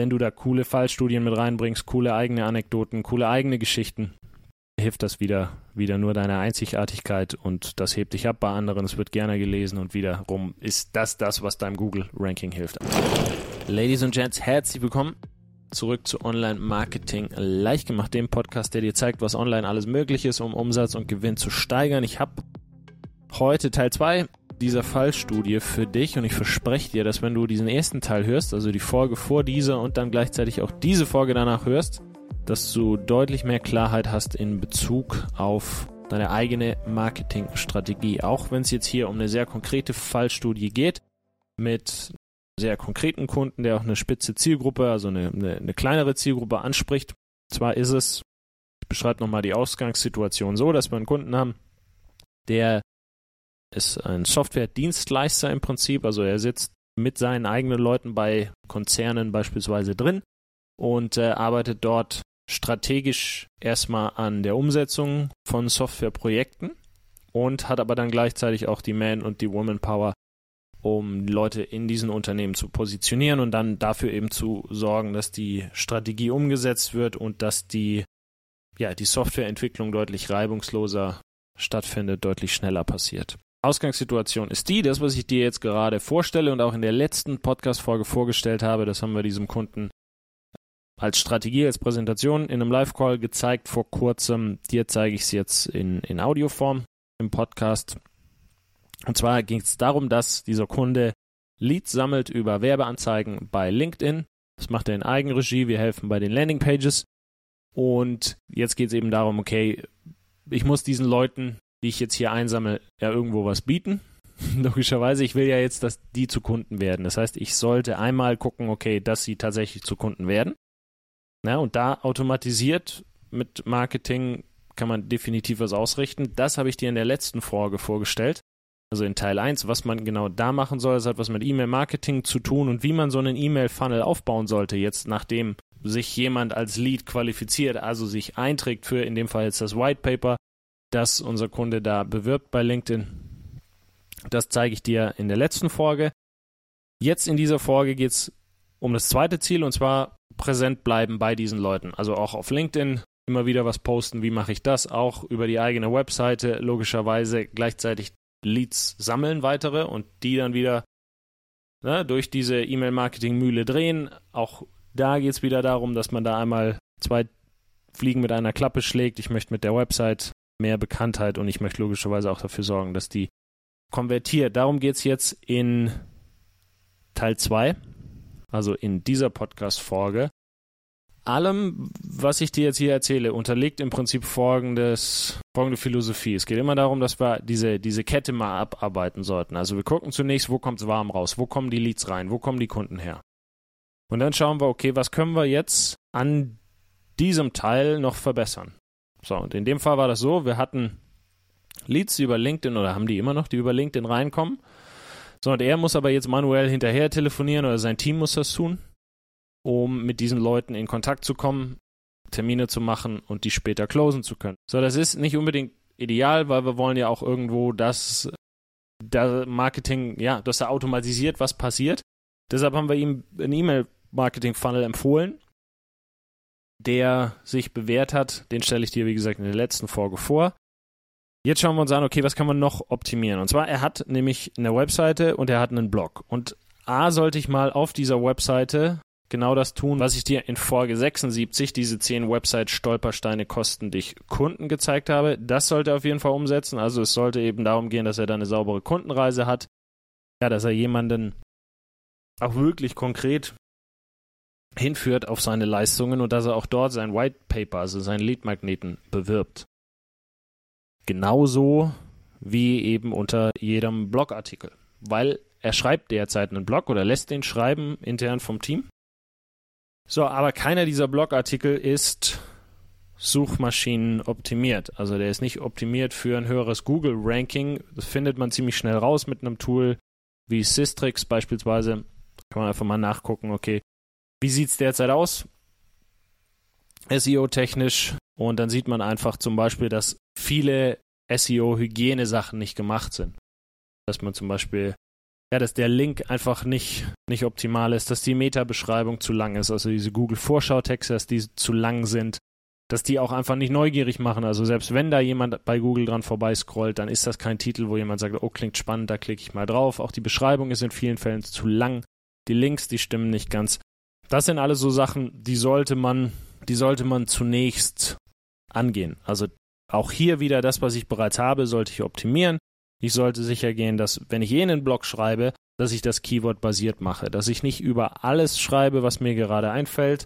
wenn du da coole Fallstudien mit reinbringst, coole eigene Anekdoten, coole eigene Geschichten, hilft das wieder, wieder nur deiner Einzigartigkeit und das hebt dich ab bei anderen. Es wird gerne gelesen und wiederum ist das das, was deinem Google-Ranking hilft. Ladies and Gents, herzlich willkommen zurück zu Online-Marketing leicht gemacht, dem Podcast, der dir zeigt, was online alles möglich ist, um Umsatz und Gewinn zu steigern. Ich habe heute Teil 2 dieser Fallstudie für dich und ich verspreche dir, dass wenn du diesen ersten Teil hörst, also die Folge vor dieser und dann gleichzeitig auch diese Folge danach hörst, dass du deutlich mehr Klarheit hast in Bezug auf deine eigene Marketingstrategie. Auch wenn es jetzt hier um eine sehr konkrete Fallstudie geht, mit sehr konkreten Kunden, der auch eine spitze Zielgruppe, also eine, eine, eine kleinere Zielgruppe anspricht. Zwar ist es, ich beschreibe nochmal die Ausgangssituation so, dass wir einen Kunden haben, der ist ein Software-Dienstleister im Prinzip, also er sitzt mit seinen eigenen Leuten bei Konzernen beispielsweise drin und äh, arbeitet dort strategisch erstmal an der Umsetzung von Softwareprojekten und hat aber dann gleichzeitig auch die Man- und die Woman-Power, um Leute in diesen Unternehmen zu positionieren und dann dafür eben zu sorgen, dass die Strategie umgesetzt wird und dass die, ja, die Softwareentwicklung deutlich reibungsloser stattfindet, deutlich schneller passiert. Ausgangssituation ist die, das, was ich dir jetzt gerade vorstelle und auch in der letzten Podcast-Folge vorgestellt habe, das haben wir diesem Kunden als Strategie, als Präsentation in einem Live-Call gezeigt vor kurzem. Dir zeige ich es jetzt in, in Audioform im Podcast. Und zwar ging es darum, dass dieser Kunde Leads sammelt über Werbeanzeigen bei LinkedIn. Das macht er in Eigenregie. Wir helfen bei den Landingpages. Und jetzt geht es eben darum, okay, ich muss diesen Leuten die ich jetzt hier einsammle, ja irgendwo was bieten. Logischerweise, ich will ja jetzt, dass die zu Kunden werden. Das heißt, ich sollte einmal gucken, okay, dass sie tatsächlich zu Kunden werden. Ja, und da automatisiert mit Marketing kann man definitiv was ausrichten. Das habe ich dir in der letzten Folge vorgestellt. Also in Teil 1, was man genau da machen soll. Das hat was mit E-Mail-Marketing zu tun und wie man so einen E-Mail-Funnel aufbauen sollte, jetzt nachdem sich jemand als Lead qualifiziert, also sich einträgt für in dem Fall jetzt das White Paper das unser Kunde da bewirbt bei LinkedIn. Das zeige ich dir in der letzten Folge. Jetzt in dieser Folge geht es um das zweite Ziel und zwar präsent bleiben bei diesen Leuten. Also auch auf LinkedIn immer wieder was posten. Wie mache ich das? Auch über die eigene Webseite logischerweise gleichzeitig Leads sammeln, weitere und die dann wieder ne, durch diese E-Mail-Marketing-Mühle drehen. Auch da geht es wieder darum, dass man da einmal zwei Fliegen mit einer Klappe schlägt. Ich möchte mit der Website mehr Bekanntheit und ich möchte logischerweise auch dafür sorgen, dass die konvertiert. Darum geht es jetzt in Teil 2, also in dieser Podcast-Folge. Allem, was ich dir jetzt hier erzähle, unterliegt im Prinzip folgendes, folgende Philosophie. Es geht immer darum, dass wir diese, diese Kette mal abarbeiten sollten. Also wir gucken zunächst, wo kommt es warm raus, wo kommen die Leads rein, wo kommen die Kunden her. Und dann schauen wir, okay, was können wir jetzt an diesem Teil noch verbessern? So, und in dem Fall war das so, wir hatten Leads, die über LinkedIn oder haben die immer noch, die über LinkedIn reinkommen. So, und er muss aber jetzt manuell hinterher telefonieren oder sein Team muss das tun, um mit diesen Leuten in Kontakt zu kommen, Termine zu machen und die später closen zu können. So, das ist nicht unbedingt ideal, weil wir wollen ja auch irgendwo, dass der Marketing, ja, dass da automatisiert was passiert. Deshalb haben wir ihm einen E-Mail-Marketing-Funnel empfohlen, der sich bewährt hat. Den stelle ich dir, wie gesagt, in der letzten Folge vor. Jetzt schauen wir uns an, okay, was kann man noch optimieren? Und zwar, er hat nämlich eine Webseite und er hat einen Blog. Und A sollte ich mal auf dieser Webseite genau das tun, was ich dir in Folge 76, diese 10 Website-Stolpersteine kosten dich Kunden gezeigt habe. Das sollte er auf jeden Fall umsetzen. Also es sollte eben darum gehen, dass er da eine saubere Kundenreise hat. Ja, dass er jemanden auch wirklich konkret hinführt auf seine Leistungen und dass er auch dort sein White Paper, also seinen Lead-Magneten, bewirbt. Genauso wie eben unter jedem Blogartikel. Weil er schreibt derzeit einen Blog oder lässt den schreiben intern vom Team. So, aber keiner dieser Blogartikel ist Suchmaschinen optimiert. Also der ist nicht optimiert für ein höheres Google-Ranking. Das findet man ziemlich schnell raus mit einem Tool wie Systrix beispielsweise. Kann man einfach mal nachgucken, okay, wie sieht es derzeit aus? SEO-technisch. Und dann sieht man einfach zum Beispiel, dass viele SEO-Hygiene-Sachen nicht gemacht sind. Dass man zum Beispiel ja, dass der Link einfach nicht, nicht optimal ist, dass die Meta-Beschreibung zu lang ist, also diese Google-Vorschau-Texte, dass die zu lang sind, dass die auch einfach nicht neugierig machen. Also selbst wenn da jemand bei Google dran vorbeiscrollt, dann ist das kein Titel, wo jemand sagt, oh, klingt spannend, da klicke ich mal drauf. Auch die Beschreibung ist in vielen Fällen zu lang. Die Links, die stimmen nicht ganz. Das sind alles so Sachen, die sollte man, die sollte man zunächst angehen. Also auch hier wieder das, was ich bereits habe, sollte ich optimieren. Ich sollte sicher gehen, dass wenn ich jenen Blog schreibe, dass ich das Keyword basiert mache, dass ich nicht über alles schreibe, was mir gerade einfällt,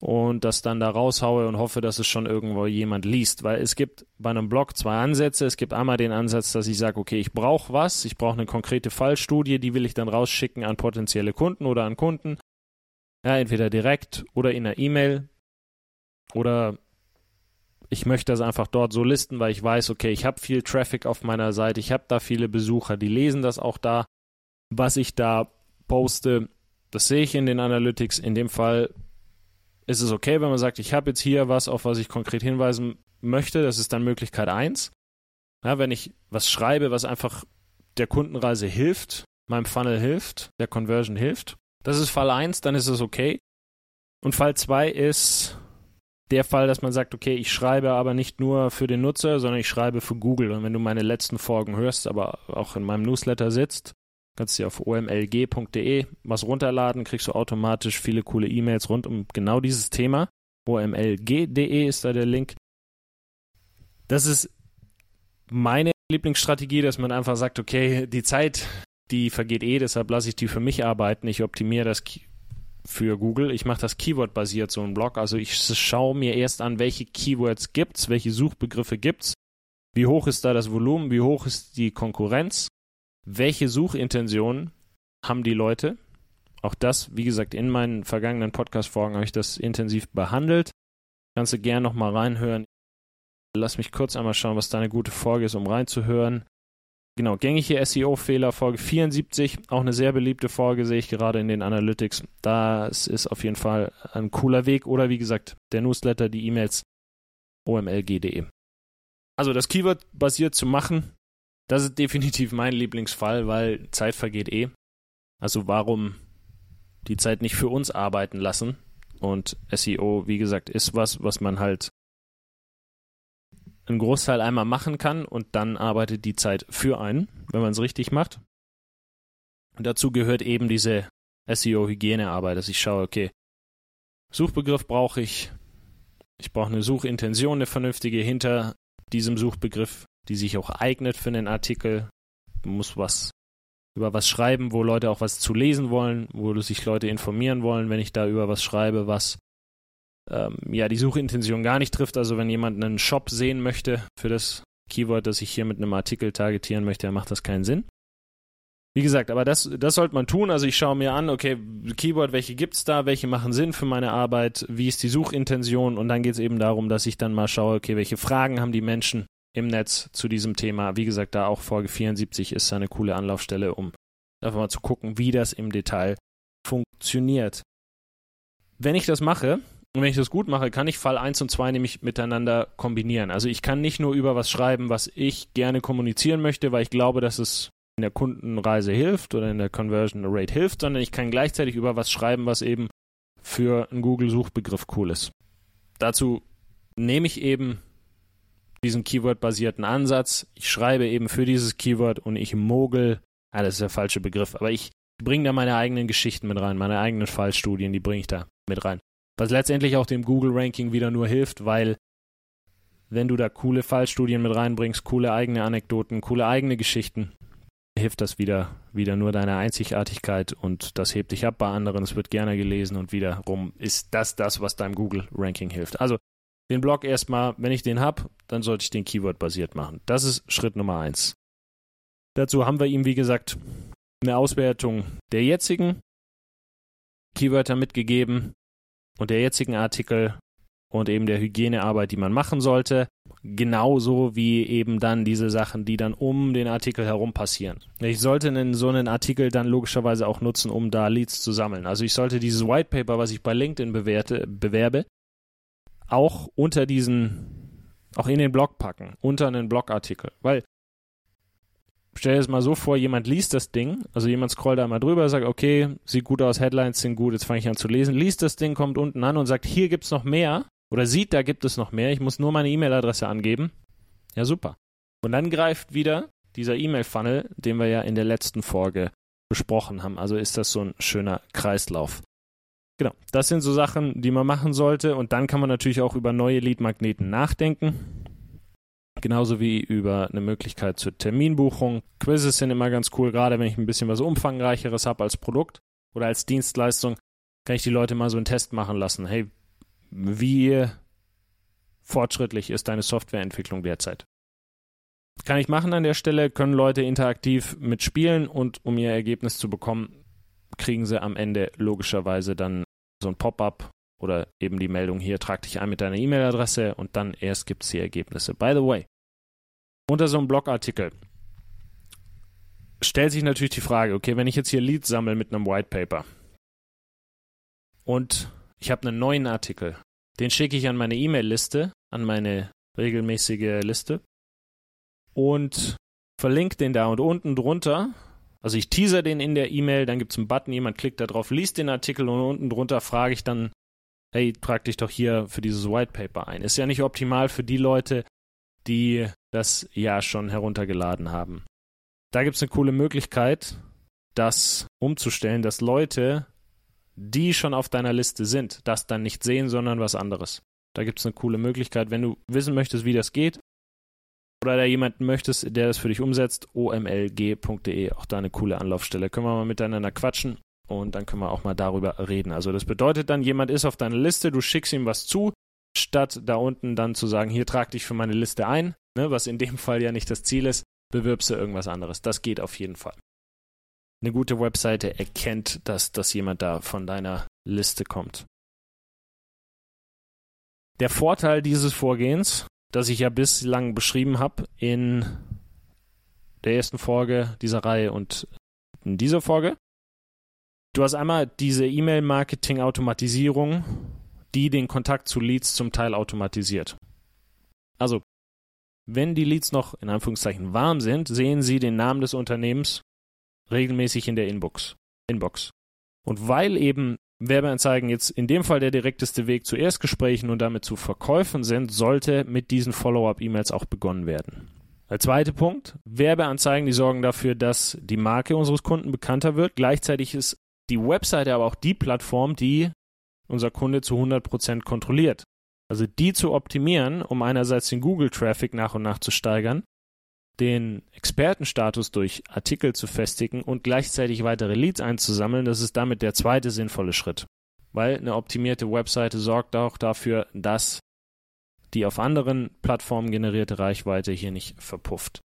und das dann da raushaue und hoffe, dass es schon irgendwo jemand liest. Weil es gibt bei einem Blog zwei Ansätze. Es gibt einmal den Ansatz, dass ich sage, okay, ich brauche was, ich brauche eine konkrete Fallstudie, die will ich dann rausschicken an potenzielle Kunden oder an Kunden. Ja, entweder direkt oder in einer E-Mail. Oder ich möchte das einfach dort so listen, weil ich weiß, okay, ich habe viel Traffic auf meiner Seite, ich habe da viele Besucher, die lesen das auch da. Was ich da poste, das sehe ich in den Analytics. In dem Fall ist es okay, wenn man sagt, ich habe jetzt hier was, auf was ich konkret hinweisen möchte. Das ist dann Möglichkeit 1. Ja, wenn ich was schreibe, was einfach der Kundenreise hilft, meinem Funnel hilft, der Conversion hilft. Das ist Fall 1, dann ist es okay. Und Fall 2 ist der Fall, dass man sagt, okay, ich schreibe aber nicht nur für den Nutzer, sondern ich schreibe für Google. Und wenn du meine letzten Folgen hörst, aber auch in meinem Newsletter sitzt, Kannst dir auf omlg.de was runterladen, kriegst du automatisch viele coole E-Mails rund um genau dieses Thema. omlg.de ist da der Link. Das ist meine Lieblingsstrategie, dass man einfach sagt, okay, die Zeit, die vergeht eh, deshalb lasse ich die für mich arbeiten. Ich optimiere das für Google. Ich mache das Keyword-basiert, so ein Blog. Also ich schaue mir erst an, welche Keywords gibt's, welche Suchbegriffe gibt's, wie hoch ist da das Volumen, wie hoch ist die Konkurrenz welche Suchintention haben die Leute? Auch das, wie gesagt, in meinen vergangenen Podcast-Folgen habe ich das intensiv behandelt. Kannst du gerne nochmal reinhören. Lass mich kurz einmal schauen, was da eine gute Folge ist, um reinzuhören. Genau, gängige SEO-Fehler, Folge 74, auch eine sehr beliebte Folge, sehe ich gerade in den Analytics. Das ist auf jeden Fall ein cooler Weg. Oder wie gesagt, der Newsletter, die E-Mails, omlg.de. Also das Keyword basiert zu machen, das ist definitiv mein Lieblingsfall, weil Zeit vergeht eh. Also warum die Zeit nicht für uns arbeiten lassen? Und SEO, wie gesagt, ist was, was man halt einen Großteil einmal machen kann und dann arbeitet die Zeit für einen, wenn man es richtig macht. Und dazu gehört eben diese SEO-Hygienearbeit, dass ich schaue, okay, Suchbegriff brauche ich, ich brauche eine Suchintention, eine vernünftige hinter diesem Suchbegriff die sich auch eignet für einen Artikel. Du musst was über was schreiben, wo Leute auch was zu lesen wollen, wo sich Leute informieren wollen, wenn ich da über was schreibe, was ähm, ja die Suchintention gar nicht trifft. Also wenn jemand einen Shop sehen möchte für das Keyword, das ich hier mit einem Artikel targetieren möchte, dann macht das keinen Sinn. Wie gesagt, aber das, das sollte man tun. Also ich schaue mir an, okay, Keyword, welche gibt es da, welche machen Sinn für meine Arbeit, wie ist die Suchintention und dann geht es eben darum, dass ich dann mal schaue, okay, welche Fragen haben die Menschen im Netz zu diesem Thema. Wie gesagt, da auch Folge 74 ist eine coole Anlaufstelle, um einfach mal zu gucken, wie das im Detail funktioniert. Wenn ich das mache, und wenn ich das gut mache, kann ich Fall 1 und 2 nämlich miteinander kombinieren. Also ich kann nicht nur über was schreiben, was ich gerne kommunizieren möchte, weil ich glaube, dass es in der Kundenreise hilft oder in der Conversion Rate hilft, sondern ich kann gleichzeitig über was schreiben, was eben für einen Google-Suchbegriff cool ist. Dazu nehme ich eben diesen Keyword-basierten Ansatz. Ich schreibe eben für dieses Keyword und ich mogel, ah, das ist der falsche Begriff, aber ich bringe da meine eigenen Geschichten mit rein, meine eigenen Fallstudien, die bringe ich da mit rein. Was letztendlich auch dem Google-Ranking wieder nur hilft, weil wenn du da coole Fallstudien mit reinbringst, coole eigene Anekdoten, coole eigene Geschichten, hilft das wieder, wieder nur deiner Einzigartigkeit und das hebt dich ab bei anderen, es wird gerne gelesen und wiederum ist das das, was deinem Google-Ranking hilft. Also den Blog erstmal, wenn ich den habe, dann sollte ich den Keyword-basiert machen. Das ist Schritt Nummer eins. Dazu haben wir ihm, wie gesagt, eine Auswertung der jetzigen Keywörter mitgegeben und der jetzigen Artikel und eben der Hygienearbeit, die man machen sollte. Genauso wie eben dann diese Sachen, die dann um den Artikel herum passieren. Ich sollte einen, so einen Artikel dann logischerweise auch nutzen, um da Leads zu sammeln. Also ich sollte dieses White Paper, was ich bei LinkedIn bewerte, bewerbe, auch unter diesen, auch in den Blog packen, unter einen Blogartikel. Weil stell dir das mal so vor, jemand liest das Ding, also jemand scrollt da mal drüber, sagt, okay, sieht gut aus, Headlines sind gut, jetzt fange ich an zu lesen, liest das Ding, kommt unten an und sagt, hier gibt's noch mehr oder sieht, da gibt es noch mehr, ich muss nur meine E-Mail-Adresse angeben. Ja, super. Und dann greift wieder dieser E-Mail-Funnel, den wir ja in der letzten Folge besprochen haben. Also ist das so ein schöner Kreislauf. Genau, das sind so Sachen, die man machen sollte. Und dann kann man natürlich auch über neue Lead-Magneten nachdenken. Genauso wie über eine Möglichkeit zur Terminbuchung. Quizzes sind immer ganz cool, gerade wenn ich ein bisschen was Umfangreicheres habe als Produkt oder als Dienstleistung, kann ich die Leute mal so einen Test machen lassen. Hey, wie fortschrittlich ist deine Softwareentwicklung derzeit? Kann ich machen an der Stelle, können Leute interaktiv mitspielen und um ihr Ergebnis zu bekommen, kriegen sie am Ende logischerweise dann so ein Pop-up oder eben die Meldung hier, trag dich ein mit deiner E-Mail-Adresse und dann erst gibt es die Ergebnisse. By the way, unter so einem Blogartikel stellt sich natürlich die Frage, okay, wenn ich jetzt hier Leads sammle mit einem White Paper und ich habe einen neuen Artikel, den schicke ich an meine E-Mail-Liste, an meine regelmäßige Liste und verlinke den da und unten drunter also ich teaser den in der E-Mail, dann gibt es einen Button, jemand klickt da drauf, liest den Artikel und unten drunter frage ich dann, hey, trag dich doch hier für dieses White Paper ein. Ist ja nicht optimal für die Leute, die das ja schon heruntergeladen haben. Da gibt es eine coole Möglichkeit, das umzustellen, dass Leute, die schon auf deiner Liste sind, das dann nicht sehen, sondern was anderes. Da gibt es eine coole Möglichkeit. Wenn du wissen möchtest, wie das geht, oder da jemanden möchtest, der das für dich umsetzt, omlg.de, auch da eine coole Anlaufstelle. Können wir mal miteinander quatschen und dann können wir auch mal darüber reden. Also das bedeutet dann, jemand ist auf deiner Liste, du schickst ihm was zu, statt da unten dann zu sagen, hier trag dich für meine Liste ein, ne, was in dem Fall ja nicht das Ziel ist, bewirbst du irgendwas anderes. Das geht auf jeden Fall. Eine gute Webseite erkennt, dass, dass jemand da von deiner Liste kommt. Der Vorteil dieses Vorgehens, das ich ja bislang beschrieben habe in der ersten Folge dieser Reihe und in dieser Folge, Du hast einmal diese E-Mail-Marketing-Automatisierung, die den Kontakt zu Leads zum Teil automatisiert. Also, wenn die Leads noch in Anführungszeichen warm sind, sehen sie den Namen des Unternehmens regelmäßig in der Inbox. Inbox. Und weil eben Werbeanzeigen jetzt in dem Fall der direkteste Weg zu Erstgesprächen und damit zu Verkäufen sind, sollte mit diesen Follow-up-E-Mails auch begonnen werden. Der zweite Punkt, Werbeanzeigen, die sorgen dafür, dass die Marke unseres Kunden bekannter wird. Gleichzeitig ist die Webseite aber auch die Plattform, die unser Kunde zu 100% kontrolliert. Also die zu optimieren, um einerseits den Google-Traffic nach und nach zu steigern, den Expertenstatus durch Artikel zu festigen und gleichzeitig weitere Leads einzusammeln, das ist damit der zweite sinnvolle Schritt. Weil eine optimierte Webseite sorgt auch dafür, dass die auf anderen Plattformen generierte Reichweite hier nicht verpufft.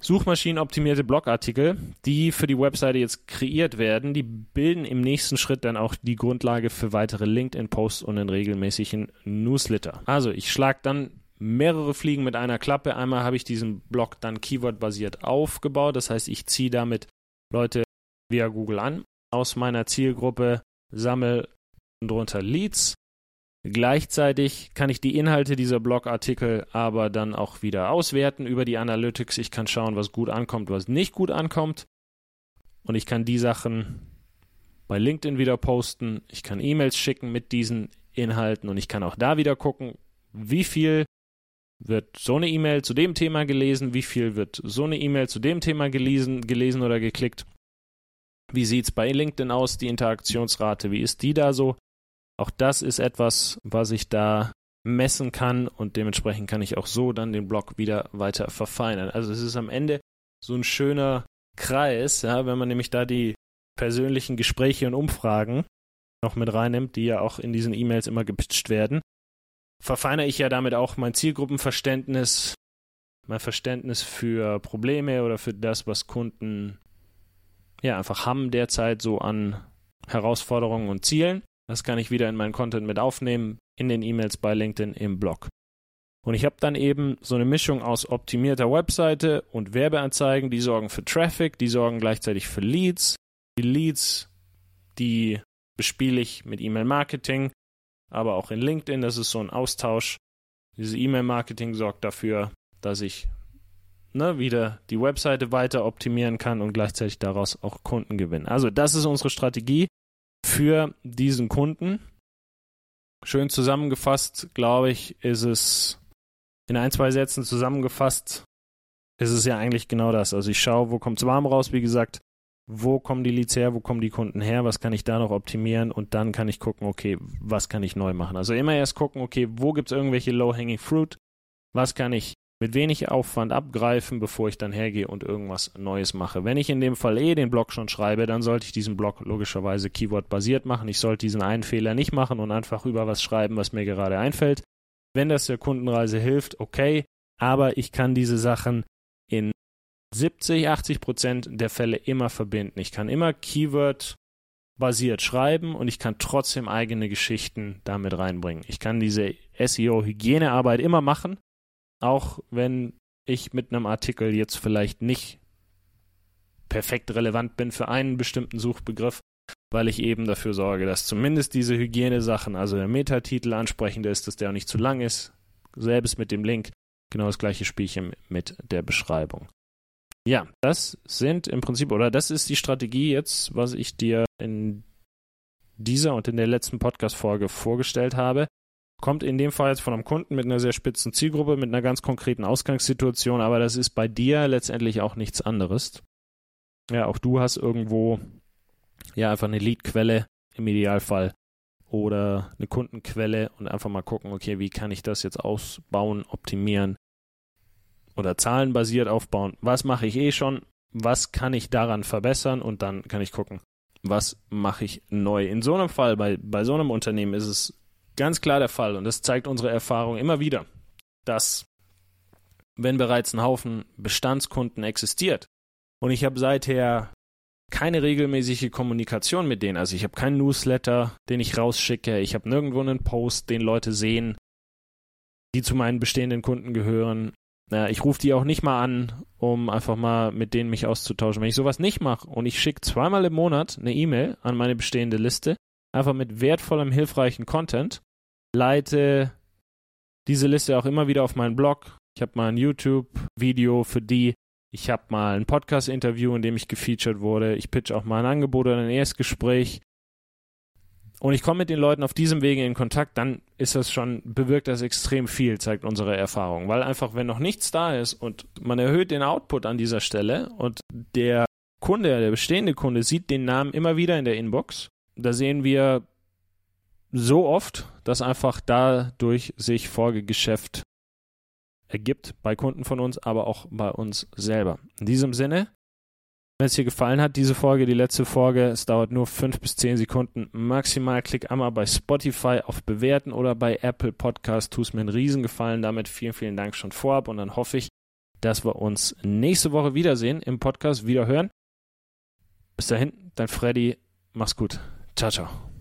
Suchmaschinenoptimierte Blogartikel, die für die Webseite jetzt kreiert werden, die bilden im nächsten Schritt dann auch die Grundlage für weitere LinkedIn-Posts und einen regelmäßigen Newsletter. Also ich schlage dann mehrere Fliegen mit einer Klappe. Einmal habe ich diesen Blog dann keywordbasiert aufgebaut. Das heißt, ich ziehe damit Leute via Google an aus meiner Zielgruppe, sammle drunter Leads Gleichzeitig kann ich die Inhalte dieser Blogartikel aber dann auch wieder auswerten über die Analytics. Ich kann schauen, was gut ankommt, was nicht gut ankommt. Und ich kann die Sachen bei LinkedIn wieder posten. Ich kann E-Mails schicken mit diesen Inhalten und ich kann auch da wieder gucken, wie viel wird so eine E-Mail zu dem Thema gelesen, wie viel wird so eine E-Mail zu dem Thema gelesen, gelesen oder geklickt. Wie sieht es bei LinkedIn aus, die Interaktionsrate, wie ist die da so? Auch das ist etwas, was ich da messen kann und dementsprechend kann ich auch so dann den Blog wieder weiter verfeinern. Also es ist am Ende so ein schöner Kreis, ja, wenn man nämlich da die persönlichen Gespräche und Umfragen noch mit reinnimmt, die ja auch in diesen E-Mails immer gepitcht werden, verfeinere ich ja damit auch mein Zielgruppenverständnis, mein Verständnis für Probleme oder für das, was Kunden ja einfach haben derzeit so an Herausforderungen und Zielen. Das kann ich wieder in meinen Content mit aufnehmen, in den E-Mails bei LinkedIn im Blog. Und ich habe dann eben so eine Mischung aus optimierter Webseite und Werbeanzeigen, die sorgen für Traffic, die sorgen gleichzeitig für Leads. Die Leads, die bespiele ich mit E-Mail-Marketing, aber auch in LinkedIn, das ist so ein Austausch. Dieses E-Mail-Marketing sorgt dafür, dass ich ne, wieder die Webseite weiter optimieren kann und gleichzeitig daraus auch Kunden gewinnen. Also das ist unsere Strategie für diesen Kunden. Schön zusammengefasst, glaube ich, ist es in ein, zwei Sätzen zusammengefasst, ist es ja eigentlich genau das. Also ich schaue, wo kommt es warm raus, wie gesagt, wo kommen die Leads her, wo kommen die Kunden her, was kann ich da noch optimieren und dann kann ich gucken, okay, was kann ich neu machen. Also immer erst gucken, okay, wo gibt es irgendwelche low-hanging fruit, was kann ich mit wenig Aufwand abgreifen, bevor ich dann hergehe und irgendwas Neues mache. Wenn ich in dem Fall eh den Blog schon schreibe, dann sollte ich diesen Blog logischerweise Keyword-basiert machen. Ich sollte diesen einen Fehler nicht machen und einfach über was schreiben, was mir gerade einfällt. Wenn das der Kundenreise hilft, okay, aber ich kann diese Sachen in 70, 80 Prozent der Fälle immer verbinden. Ich kann immer Keyword basiert schreiben und ich kann trotzdem eigene Geschichten damit reinbringen. Ich kann diese SEO-Hygienearbeit immer machen, auch wenn ich mit einem Artikel jetzt vielleicht nicht perfekt relevant bin für einen bestimmten Suchbegriff, weil ich eben dafür sorge, dass zumindest diese Hygienesachen, also der Metatitel ansprechend ist, dass der auch nicht zu lang ist, selbst mit dem Link, genau das gleiche Spielchen mit der Beschreibung. Ja, das sind im Prinzip, oder das ist die Strategie jetzt, was ich dir in dieser und in der letzten Podcast-Folge vorgestellt habe. Kommt in dem Fall jetzt von einem Kunden mit einer sehr spitzen Zielgruppe, mit einer ganz konkreten Ausgangssituation, aber das ist bei dir letztendlich auch nichts anderes. Ja, auch du hast irgendwo ja einfach eine Leadquelle im Idealfall oder eine Kundenquelle und einfach mal gucken, okay, wie kann ich das jetzt ausbauen, optimieren, oder zahlenbasiert aufbauen. Was mache ich eh schon? Was kann ich daran verbessern? Und dann kann ich gucken, was mache ich neu. In so einem Fall, bei, bei so einem Unternehmen ist es ganz klar der Fall, und das zeigt unsere Erfahrung immer wieder, dass wenn bereits ein Haufen Bestandskunden existiert und ich habe seither keine regelmäßige Kommunikation mit denen, also ich habe keinen Newsletter, den ich rausschicke, ich habe nirgendwo einen Post, den Leute sehen, die zu meinen bestehenden Kunden gehören, ich rufe die auch nicht mal an, um einfach mal mit denen mich auszutauschen. Wenn ich sowas nicht mache und ich schicke zweimal im Monat eine E-Mail an meine bestehende Liste, einfach mit wertvollem, hilfreichen Content, leite diese Liste auch immer wieder auf meinen Blog. Ich habe mal ein YouTube-Video für die. Ich habe mal ein Podcast-Interview, in dem ich gefeatured wurde. Ich pitch auch mal ein Angebot oder ein Erstgespräch und ich komme mit den Leuten auf diesem Wege in Kontakt, dann ist das schon, bewirkt das extrem viel, zeigt unsere Erfahrung. Weil einfach, wenn noch nichts da ist und man erhöht den Output an dieser Stelle und der Kunde, der bestehende Kunde sieht den Namen immer wieder in der Inbox, da sehen wir so oft, dass einfach dadurch sich Folgegeschäft ergibt bei Kunden von uns, aber auch bei uns selber. In diesem Sinne, wenn es dir gefallen hat, diese Folge, die letzte Folge, es dauert nur fünf bis zehn Sekunden maximal. Klick einmal bei Spotify auf Bewerten oder bei Apple Podcast. Tu es mir einen Riesengefallen damit. Vielen, vielen Dank schon vorab und dann hoffe ich, dass wir uns nächste Woche wiedersehen im Podcast, wieder hören. Bis dahin, dein Freddy. Mach's gut. Ciao, ciao.